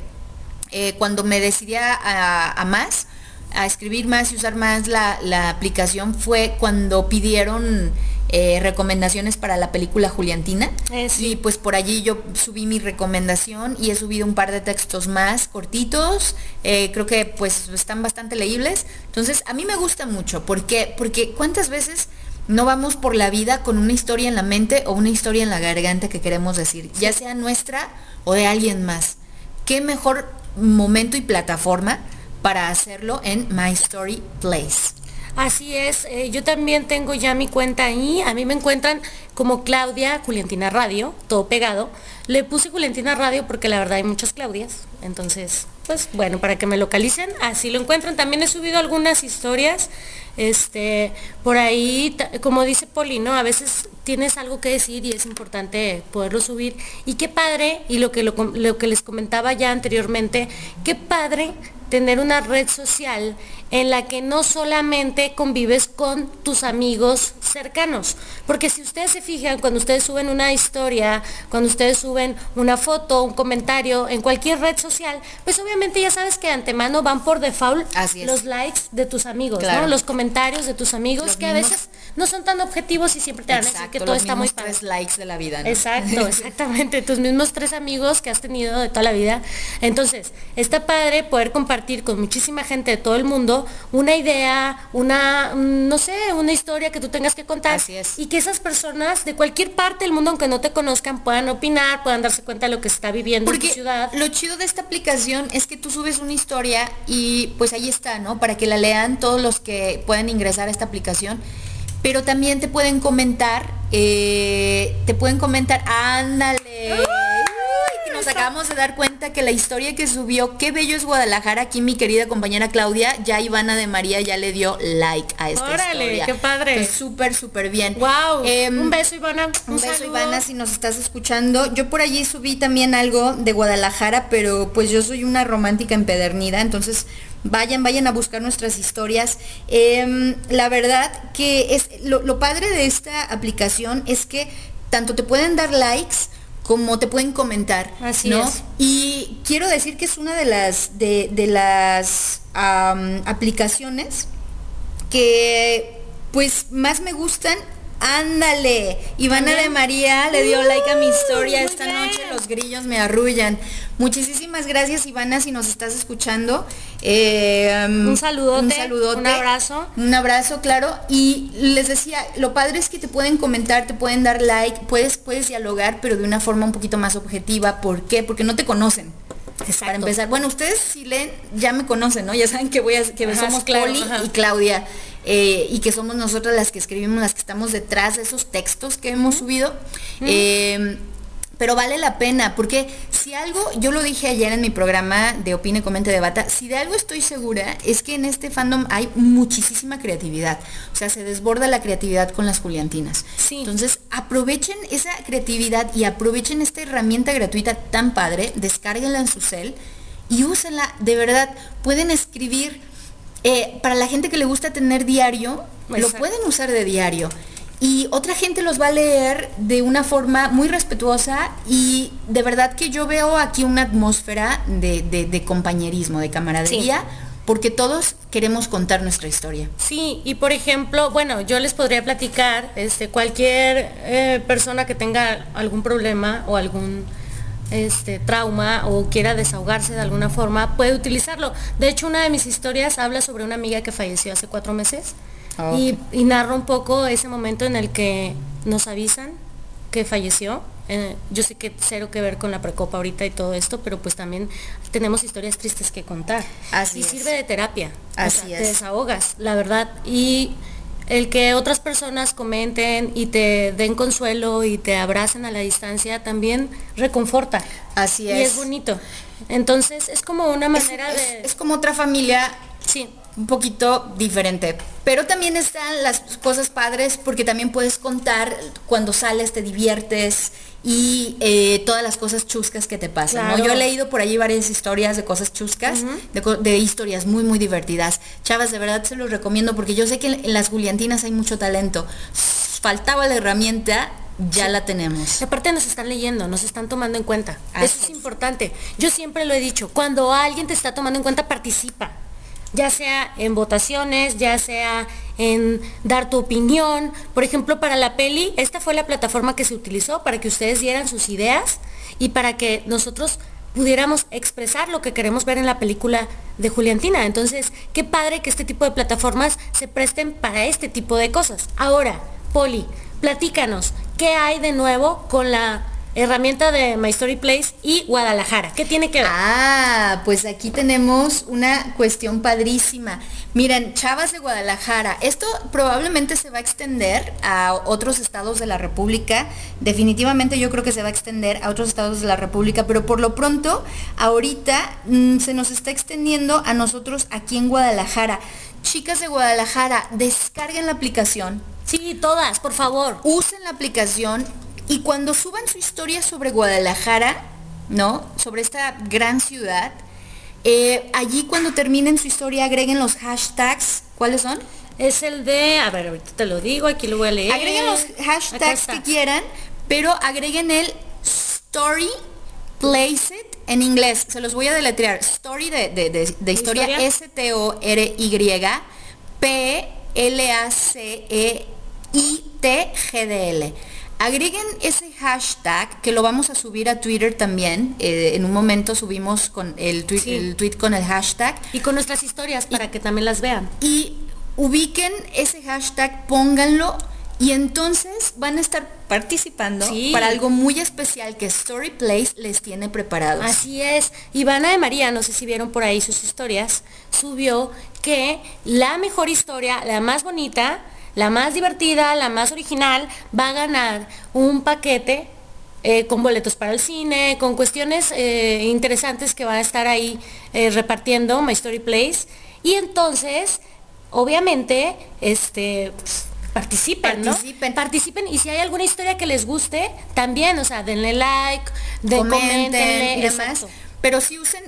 eh, cuando me decidí a, a- a más, a escribir más y usar más la, la aplicación fue cuando pidieron eh, recomendaciones para la película Juliantina. Eh, sí. Y pues por allí yo subí mi recomendación y he subido un par de textos más cortitos. eh, creo que pues están bastante leíbles. Entonces a mí me gusta mucho. ¿Por qué? Porque cuántas veces no vamos por la vida con una historia en la mente o una historia en la garganta que queremos decir, ya sea nuestra o de alguien más. ¿Qué mejor momento y plataforma para hacerlo en My Story Place? Así es, eh, yo también tengo ya mi cuenta ahí, a mí me encuentran como Claudia Juliantina Radio, todo pegado. Le puse Juliantina Radio porque la verdad hay muchas Claudias, entonces, pues bueno, para que me localicen, así lo encuentran. También he subido algunas historias, este, por ahí, como dice Poli, ¿no? A veces tienes algo que decir y es importante poderlo subir. Y qué padre, y lo que, lo que les comentaba ya anteriormente, qué padre tener una red social en la que no solamente convives con tus amigos cercanos. Porque si ustedes se fijan, cuando ustedes suben una historia, cuando ustedes suben una foto, un comentario en cualquier red social, pues obviamente ya sabes que de antemano van por default Así los likes de tus amigos, Claro. ¿no? Los comentarios de tus amigos Los que a veces no son tan objetivos y siempre te van a decir que todo los está muy padre. tres likes de la vida. ¿no? Exacto, exactamente. Tus mismos tres amigos que has tenido de toda la vida. Entonces, está padre poder compartir con muchísima gente de todo el mundo una idea, una, mm, no sé, una historia que tú tengas que contar. Así es. Y que esas personas de cualquier parte del mundo, aunque no te conozcan, puedan opinar, puedan darse cuenta de lo que se está viviendo en Porque tu ciudad. lo chido de esta aplicación es que tú subes una historia y pues ahí está, ¿no? Para que la lean todos los que pueden ingresar a esta aplicación. Pero también te pueden comentar, eh, te pueden comentar, ándale. Nos eso. acabamos de dar cuenta que la historia que subió Qué bello es Guadalajara, aquí mi querida compañera Claudia, ya Ivana de María ya le dio like a esta Órale, historia. qué padre. Entonces, Súper, súper bien. Wow. Em, un beso, Ivana. Un beso saludo. Ivana si nos estás escuchando. Yo por allí subí también algo de Guadalajara, pero pues yo soy una romántica empedernida, entonces vayan, vayan a buscar nuestras historias. Em, la verdad que es lo, lo padre de esta aplicación es que tanto te pueden dar likes como te pueden comentar. Así ¿no? es. Y quiero decir que es una de las de, de las aplicaciones que pues más me gustan. Ándale, Ivana de María le dio like a mi historia esta bien. noche, los grillos me arrullan. Muchísimas gracias Ivana si nos estás escuchando. Eh, um, Un saludote, un saludote, un abrazo. Un abrazo, claro. Y les decía, lo padre es que te pueden comentar, te pueden dar like, puedes, puedes dialogar, pero de una forma un poquito más objetiva. ¿Por qué? Porque no te conocen. Para empezar, bueno, ustedes si leen, ya me conocen, ¿no? Ya saben que voy a, que Ajá, somos claro, Poli ajá. y Claudia. Eh, y que somos nosotras las que escribimos, las que estamos detrás de esos textos que hemos subido. Eh, pero vale la pena, porque si algo, yo lo dije ayer en mi programa de Opine, Comente, Debata, si de algo estoy segura es que en este fandom hay muchísima creatividad. O sea, se desborda la creatividad con las Juliantinas. Sí. Entonces, aprovechen esa creatividad y aprovechen esta herramienta gratuita tan padre, descárguenla en su cel y úsenla. De verdad, pueden escribir, eh, para la gente que le gusta tener diario, lo pueden usar de diario. Y otra gente los va a leer de una forma muy respetuosa y de verdad que yo veo aquí una atmósfera de, de- de compañerismo, de camaradería, porque todos queremos contar nuestra historia. Sí, y por ejemplo, bueno, yo les podría platicar, este, cualquier eh, persona que tenga algún problema o algún este, trauma o quiera desahogarse de alguna forma, puede utilizarlo. De hecho, una de mis historias habla sobre una amiga que falleció hace cuatro meses Ah, y, y narra un poco ese momento en el que nos avisan que falleció. Eh, yo sé que cero que ver con la precopa ahorita y todo esto, pero pues también tenemos historias tristes que contar. Así y es. sirve de terapia. O Así sea, es. Te desahogas, la verdad. Y el que otras personas comenten y te den consuelo y te abracen a la distancia también reconforta. Así Y es. es bonito. Entonces es como una Es, manera es- de... es como otra familia sí, un poquito diferente. Pero también están las cosas padres porque también puedes contar cuando sales, te diviertes y eh, todas las cosas chuscas que te pasan. ¿no? Yo he leído por allí varias historias de cosas chuscas, de, historias muy, muy divertidas. Chavas, de verdad se los recomiendo porque yo sé que en, las Juliantinas hay mucho talento. Faltaba la herramienta, ya la tenemos. Y aparte nos están leyendo, nos están tomando en cuenta. Así Eso es es. importante. Yo siempre lo he dicho, cuando alguien te está tomando en cuenta, participa. Ya sea en votaciones, ya sea en dar tu opinión. Por ejemplo, para la peli, esta fue la plataforma que se utilizó para que ustedes dieran sus ideas y para que nosotros pudiéramos expresar lo que queremos ver en la película de Juliantina. Entonces, qué padre que este tipo de plataformas se presten para este tipo de cosas. Ahora, Poli, platícanos, ¿qué hay de nuevo con la herramienta de My Story Place y Guadalajara? ¿Qué tiene que ver? Ah, pues aquí tenemos una cuestión padrísima. Miren, chavas de Guadalajara, esto probablemente se va a extender a otros estados de la República. Definitivamente yo creo que se va a extender a otros estados de la República, pero por lo pronto, ahorita mm, se nos está extendiendo a nosotros aquí en Guadalajara. Chicas de Guadalajara, descarguen la aplicación, Sí, todas, por favor. usen la aplicación y cuando suban su historia sobre Guadalajara, ¿no? Sobre esta gran ciudad, eh, allí cuando terminen su historia agreguen los hashtags. ¿Cuáles son? Es el de, a ver, ahorita te lo digo, aquí lo voy a leer. Agreguen los hashtags que quieran, pero agreguen el story place it en inglés. Se los voy a deletrear. Story de, de- de- de historia, historia? S-T-O-R-Y P-L-A-C-E-I-T-G-D-L. Agreguen ese hashtag que lo vamos a subir a Twitter también. eh, en un momento subimos con el tweet, Sí. el tweet con el hashtag Y con nuestras historias para que también las vean. y ubiquen ese hashtag, pónganlo y entonces van a estar participando Sí. para algo muy especial que Story Place les tiene preparados. Así es. Ivana de María, no sé si vieron por ahí sus historias, subió que la mejor historia, la más bonita, la más divertida, la más original, va a ganar un paquete eh, con boletos para el cine, con cuestiones eh, interesantes que va a estar ahí eh, repartiendo My Story Place. Y entonces, obviamente, este... pues, Participen, ¿no? Participen. Participen y si hay alguna historia que les guste, también, o sea, denle like, de, comenten coméntenle, y demás. exacto. Pero si usen,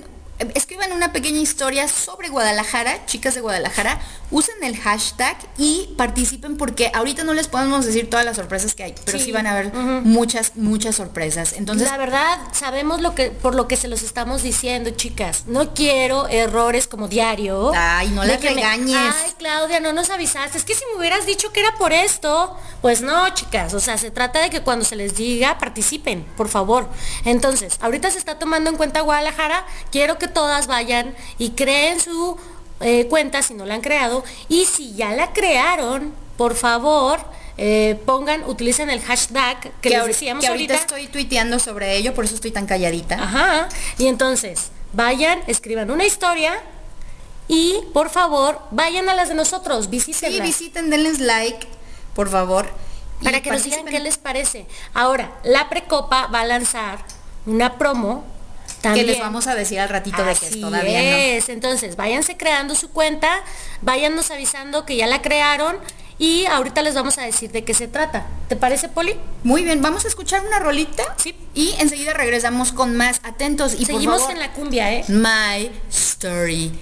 escriban una pequeña historia sobre Guadalajara, chicas de Guadalajara, usen el hashtag y participen porque ahorita no les podemos decir todas las sorpresas que hay, pero sí, Sí. van a haber muchas, muchas sorpresas. Entonces, la verdad, sabemos lo que por lo que se los estamos diciendo, chicas. No quiero errores como diario. Ay, no me- regañes. Ay, Claudia, no nos avisaste. Es que si me hubieras dicho que era por esto, pues no, chicas. O sea, se trata de que cuando se les diga, participen, por favor. Entonces, ahorita se está tomando en cuenta Guadalajara. Quiero que todas vayan y creen su eh, cuenta si no la han creado. Y si ya la crearon, por favor, eh, pongan, utilicen el hashtag que, que, les decíamos que ahorita ahorita. estoy tuiteando sobre ello, por eso estoy tan calladita. Ajá. Y entonces, vayan, escriban una historia y por favor, vayan a las de nosotros, Sí, visítenlas. visiten, denles like, por favor. para que nos digan qué les parece. Ahora, la Precopa va a lanzar una promo Que les vamos a decir al ratito de que Así todavía no. es. Entonces, váyanse creando su cuenta, váyanos avisando que ya la crearon y ahorita les vamos a decir de qué se trata. ¿Te parece, Poli? Muy bien, vamos a escuchar una rolita Sí. y enseguida regresamos con más atentos y Seguimos por favor, en la cumbia, ¿eh? My Story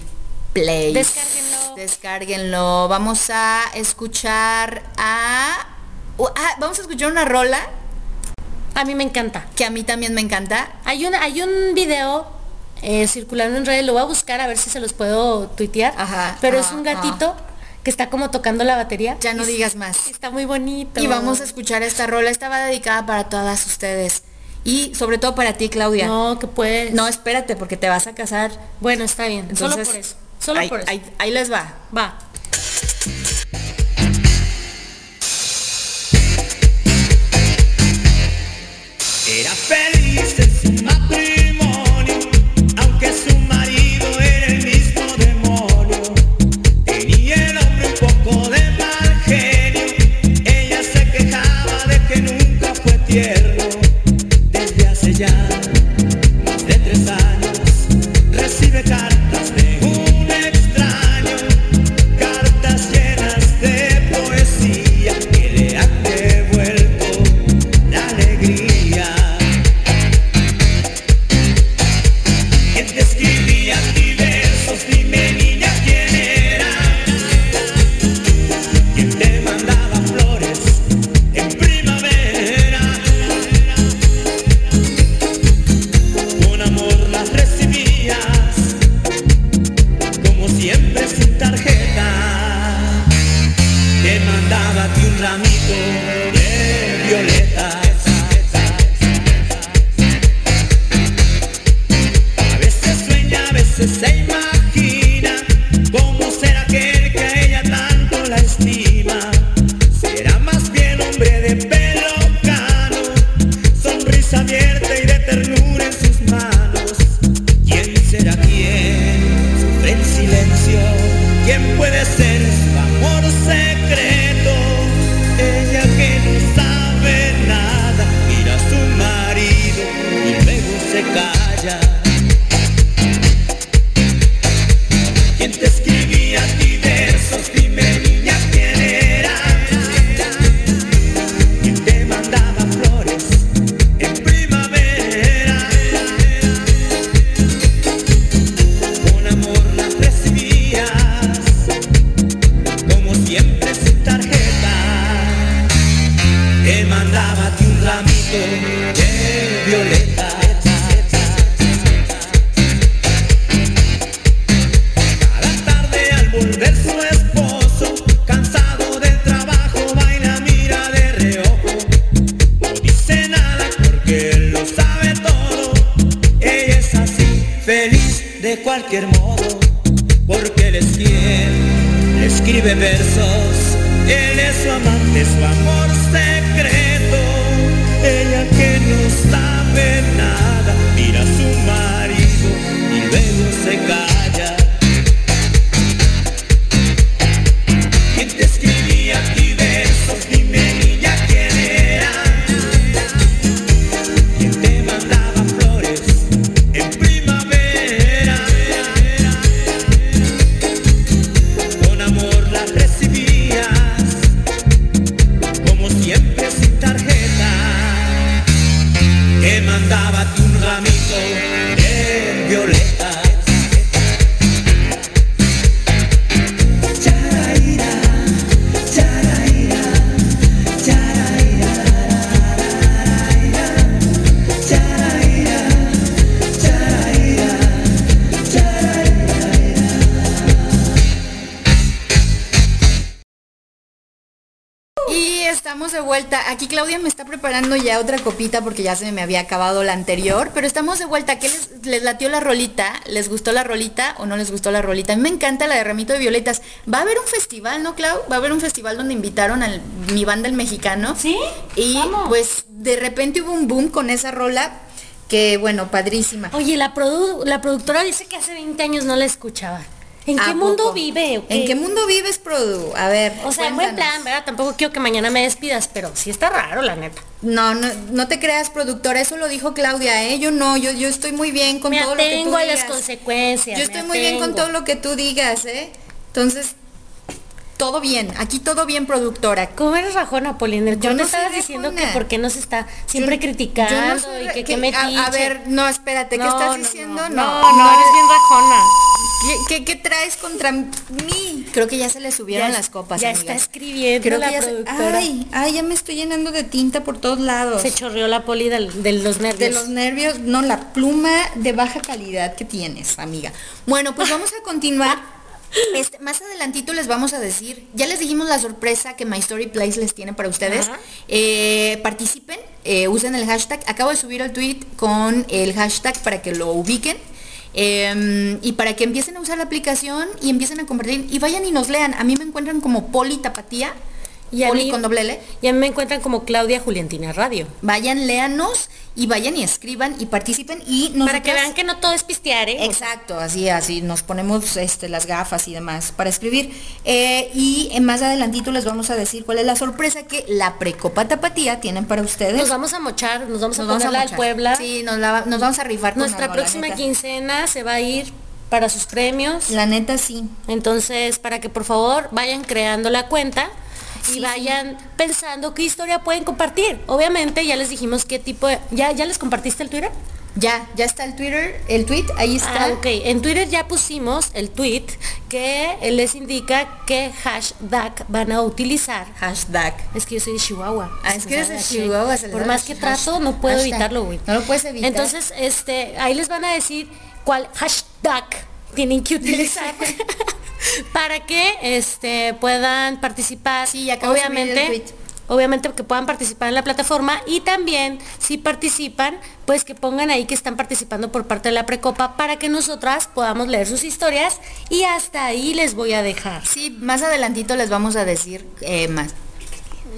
Place. Descárguenlo. Descárguenlo. Vamos a escuchar a uh, ah, vamos a escuchar una rola A mí me encanta. que a mí también me encanta. Hay un, hay un video eh, circulando en redes, lo voy a buscar a ver si se los puedo tuitear. Ajá, pero es un gatito que está como tocando la batería. Ya no Y digas más. Está muy bonito. Y vamos a escuchar esta rola. Esta va dedicada para todas ustedes. Y sobre todo para ti, Claudia. No, que puedes. No, espérate, porque te vas a casar. Bueno, está bien. Entonces, Solo por eso. Solo ahí, por eso. ahí- ahí les va. Va. Era feliz porque ya se me había acabado la anterior, pero estamos de vuelta. ¿Qué les, les latió la rolita? ¿Les gustó la rolita o no les gustó la rolita? A mí me encanta la de Ramito de Violetas. Va a haber un festival, ¿no, Clau? Va a haber un festival donde invitaron a mi banda el mexicano. ¿Sí? Y Vamos. pues de repente hubo un boom con esa rola que, bueno, padrísima. Oye, la, produ- la productora dice que hace 20 años no la escuchaba. ¿En ¿A qué mundo poco? vive? ¿En qué? mundo vives, Produ? A ver. O sea, en buen cuéntanos. plan, ¿verdad? Tampoco quiero que mañana me despidas, pero sí está raro, la neta. No, no, no te creas, productora, eso lo dijo Claudia, ¿eh? Yo no, yo, yo estoy muy bien con me todo lo que tú atengo a las digas. consecuencias. Yo me estoy muy bien con todo lo que tú digas, ¿eh? Entonces, todo bien, aquí todo bien, productora. ¿Cómo eres rajona, Polina? Yo no estabas diciendo que por qué nos está siempre Yo- criticando yo no soy y que, que- qué metiche. a, a ver, no, espérate, ¿qué No, estás no, diciendo? No, No, no, no, eres bien rajona. ¿Qué, qué, qué traes contra mí? Creo que ya se le subieron Ya- las copas, ya amiga. está escribiendo Creo la se- productora. Ay, ay, ya me estoy llenando de tinta por todos lados. Se chorreó la poli del- de, los nervios. De los nervios, no, la pluma de baja calidad que tienes, amiga. Bueno, pues vamos a continuar. Este, más adelantito les vamos a decir, ya les dijimos la sorpresa que My Story Place les tiene para ustedes. Eh, participen, eh, usen el hashtag. Acabo de subir el tweet con el hashtag para que lo ubiquen. Eh, y para que empiecen a usar la aplicación y empiecen a compartir y vayan y nos lean. A mí me encuentran como Poli Tapatía, Y a Poli mí- con doble L. Y a mí me encuentran como Claudia Juliantina Radio. Vayan, léanos y vayan y escriban y participen y Para que vean que no todo es pistear, ¿eh? Exacto, así, así, nos ponemos este, las gafas y demás para escribir. Eh, y más adelantito les vamos a decir cuál es la sorpresa que la Precopa Tapatía tienen para ustedes. Nos vamos a mochar, nos vamos Nos a poner la del mochar. Puebla. Sí, nos, la nos vamos a rifar con Nuestra algo, la próxima quincena se va a ir para sus premios. La neta sí. Entonces, para que por favor vayan creando la cuenta y vayan pensando qué historia pueden compartir. Obviamente ya les dijimos qué tipo de... ¿Ya, ya les compartiste el Twitter? Ya, ya está el Twitter, el tweet, ahí está. Ah, ok. En Twitter ya pusimos el tweet que les indica qué hashtag van a utilizar. Hashtag. Es que yo soy de Chihuahua. Ah, es que eres de Chihuahua. se Por más que trato, no puedo hashtag. evitarlo, güey. No lo puedes evitar. Entonces, este, ahí les van a decir cuál hashtag tienen que utilizar para que este puedan participar. Sí, obviamente. Obviamente que puedan participar en la plataforma y también si participan, pues que pongan ahí que están participando por parte de la Precopa para que nosotras podamos leer sus historias y hasta ahí les voy a dejar. Sí, más adelantito les vamos a decir eh, más.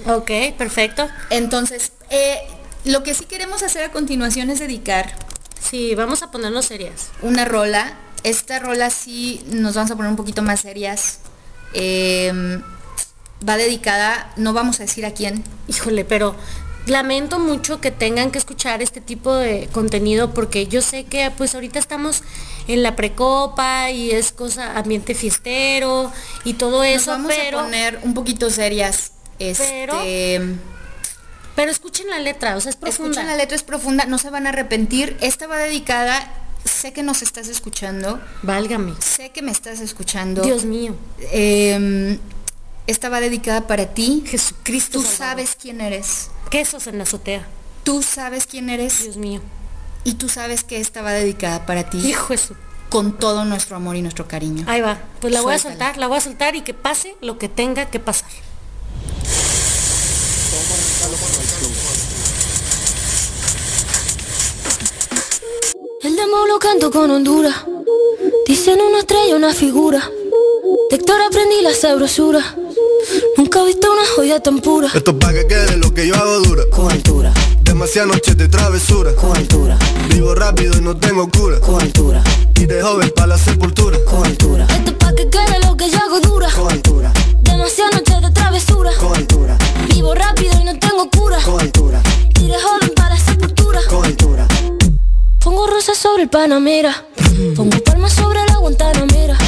Ok, perfecto. Entonces, eh, lo que sí queremos hacer a continuación es dedicar Sí, vamos a ponernos serias. una rola. Esta rola sí nos vamos a poner un poquito más serias. Eh, va dedicada, no vamos a decir a quién. Híjole, pero lamento mucho que tengan que escuchar este tipo de contenido porque yo sé que pues ahorita estamos en la precopa y es cosa ambiente fiestero y todo Nos eso, vamos pero a poner un poquito serias. Este, Pero- pero escuchen la letra, o sea, es profunda. escuchen la letra es profunda, no se van a arrepentir. Esta va dedicada, sé que nos estás escuchando, Válgame. sé que me estás escuchando. Dios mío. Eh, esta va dedicada para ti. Jesucristo. Tú Salvador. sabes quién eres. Quesos en la azotea. Tú sabes quién eres Dios mío. y tú sabes que esta va dedicada para ti Hijo su- con todo nuestro amor y nuestro cariño. Ahí va. Pues la voy a soltar, la voy a soltar y que pase lo que tenga que pasar. El demo lo canto con Honduras. Dicen una estrella, una figura. De Héctor aprendí la sabrosura. Nunca he visto una joya tan pura. Esto pa' que quede lo que yo hago dura Con altura, Demasiadas noches de travesura con altura, Vivo rápido y no tengo cura con altura, Y de joven pa' la sepultura con altura. Esto es pa' que quede lo que yo hago dura. Con altura, Demasiadas noches de travesura. con altura, Vivo rápido y no tengo cura. con altura, Y de joven para Pongo rosas sobre el Panamera. Pongo palmas sobre la Guantanamera.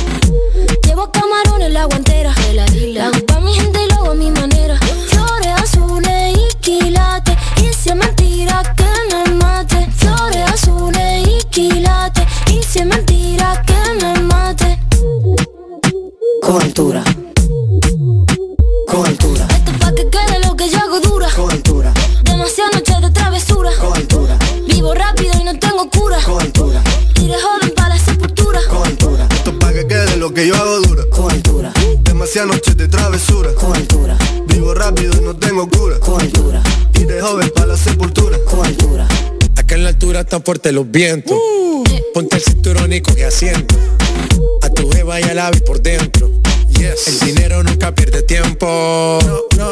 Llevo camarones la guantera. La hago pa' mi gente y lo hago a mi manera. Flores azules y quilates. Y si es mentira que me mate. Flores azules y quilates. Y si es mentira que me mate. Con altura que yo hago dura Con altura. Demasiadas noches de travesura. Con altura. Vivo rápido y no tengo cura. Con altura. Y de joven para la sepultura. Con altura. Acá en la altura están fuertes los vientos. Ponte el cinturón y coge asiento. A tu jeva y al ave por dentro. Yes. El dinero nunca pierde tiempo.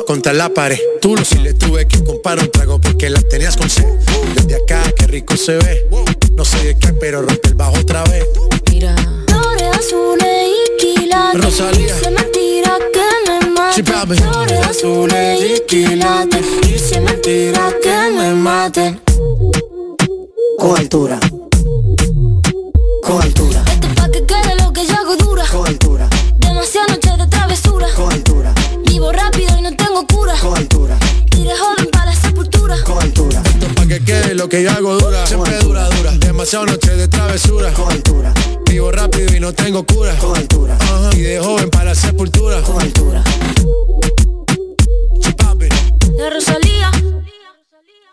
Contra la pared. Tú lo si le tuve que comprar un trago porque las tenías con sed. Desde acá, qué rico se ve. No sé de qué, pero rompe el bajo otra vez. Mira. Flores azules y quilates. Rosalía. Dice mentira que me papi. Flores azules y quilates. Dice mentira que me maten. Con altura. Con altura. Esto es pa' que quede lo que yo hago dura. Con altura. Demasiadas noches de travesura. Con altura. Vivo rápido Quede lo que yo hago dura. Siempre dura, dura. Demasiado noche de travesura. Con altura. Vivo rápido y no tengo cura. Con altura. Ajá. Y de joven para la sepultura. Con altura. La Rosalía.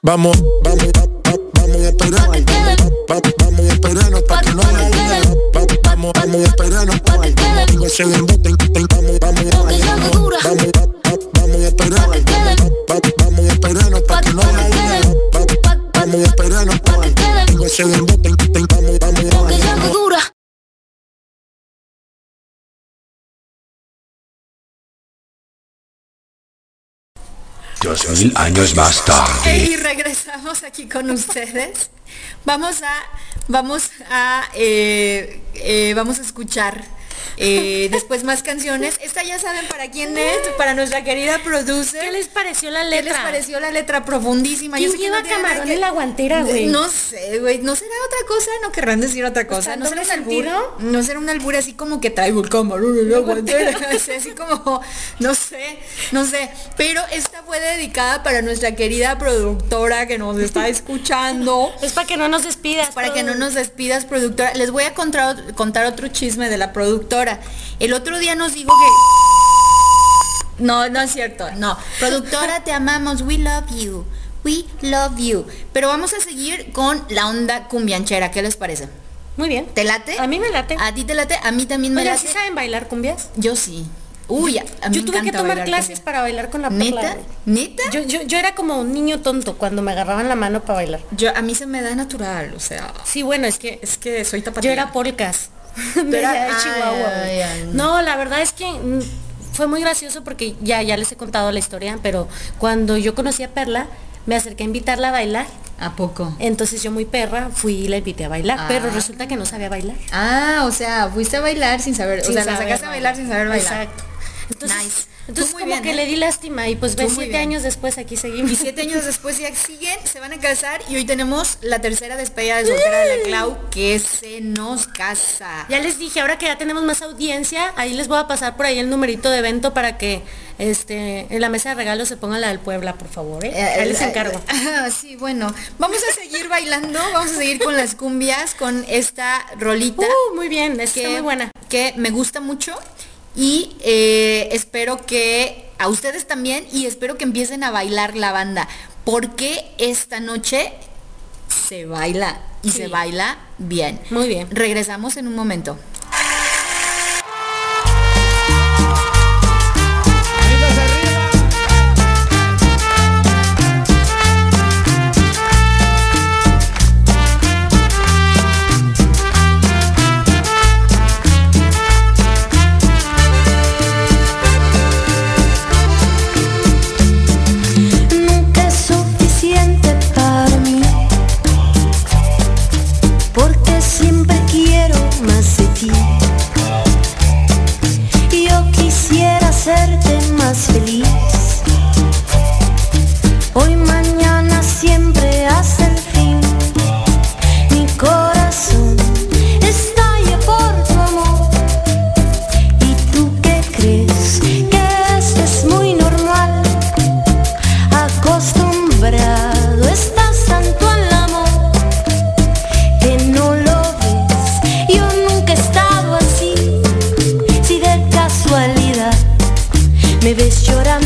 Vamos, vamos, va- va- vamos a esperar. Vamos a esperarnos pa' que no Vamos, vamos a esperarnos Pa' que el bote, el- el- Vamos, vamos, Lo que yo hago dura. vamos, mil años más tarde. Y regresamos aquí con ustedes. Vamos a, vamos a, eh, eh, vamos a escuchar eh, después más canciones. Esta ya saben para quién es, para nuestra querida producer. ¿Qué les pareció la ¿Qué letra? les pareció la letra profundísima? ¿Quién sé que lleva no tiene nada camarón que- en la guantera, güey? No sé, güey. ¿No será otra cosa? ¿No querrán decir otra cosa? sea, ¿No será un ¿doble albur? No será un albur así como que traigo el camarón en la guantera. así, como, no sé, no sé. Pero esta fue dedicada para nuestra querida productora que nos está escuchando. Es para que no nos despidas. Para que no nos despidas, productora. Les voy a contar, contar otro chisme de la productora. El otro día nos dijo que... No, no es cierto, no. Productora, te amamos, we love you. We love you. Pero vamos a seguir con la onda cumbianchera. ¿Qué les parece? Muy bien. ¿Te late? A mí me late. ¿A ti te late? A mí también me Oigan, late. ¿sí saben bailar cumbias? Yo sí. Uy, a, mí Yo me tuve que tomar clases cumbia. para bailar con la perla. ¿Neta? ¿Neta? Yo, yo, yo era como un niño tonto cuando me agarraban la mano para bailar. Yo, a mí se me da natural, o sea... Sí, bueno, es que Es que soy tapatía. yo era polcas. de Chihuahua. güey. ay, ay. No, la verdad es que mm, fue muy gracioso porque ya, ya les he contado la historia, pero cuando yo conocí a Perla, me acerqué a invitarla a bailar. ¿A poco? Entonces yo muy perra fui y la invité a bailar, Ah. pero resulta que no sabía bailar. Ah, o sea, fuiste a bailar sin saber, Sin o sea, la sacaste a bailar sin saber bailar. Exacto. Entonces, Nice. entonces Tú muy como bien, que ¿eh? le di lástima y pues Tú ve muy siete bien. años después aquí seguimos. Y siete años después ya siguen, se van a casar y hoy tenemos la tercera despedida de soltera de la Clau que se nos casa. Ya les dije, ahora que ya tenemos más audiencia, ahí les voy a pasar por ahí el numerito de evento para que este en la mesa de regalos se ponga la del Puebla, por favor, ¿eh? Ahí les encargo. Ah, sí, bueno, vamos a seguir bailando, vamos a seguir con las cumbias, con esta rolita. Uh, muy bien, es que está muy buena. que me gusta mucho y eh, espero que a ustedes también y espero que empiecen a bailar la banda porque esta noche se baila y Sí. se baila bien. Muy bien. Regresamos en un momento. me vesti orar.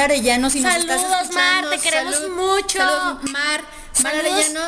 Arellano, si nos estás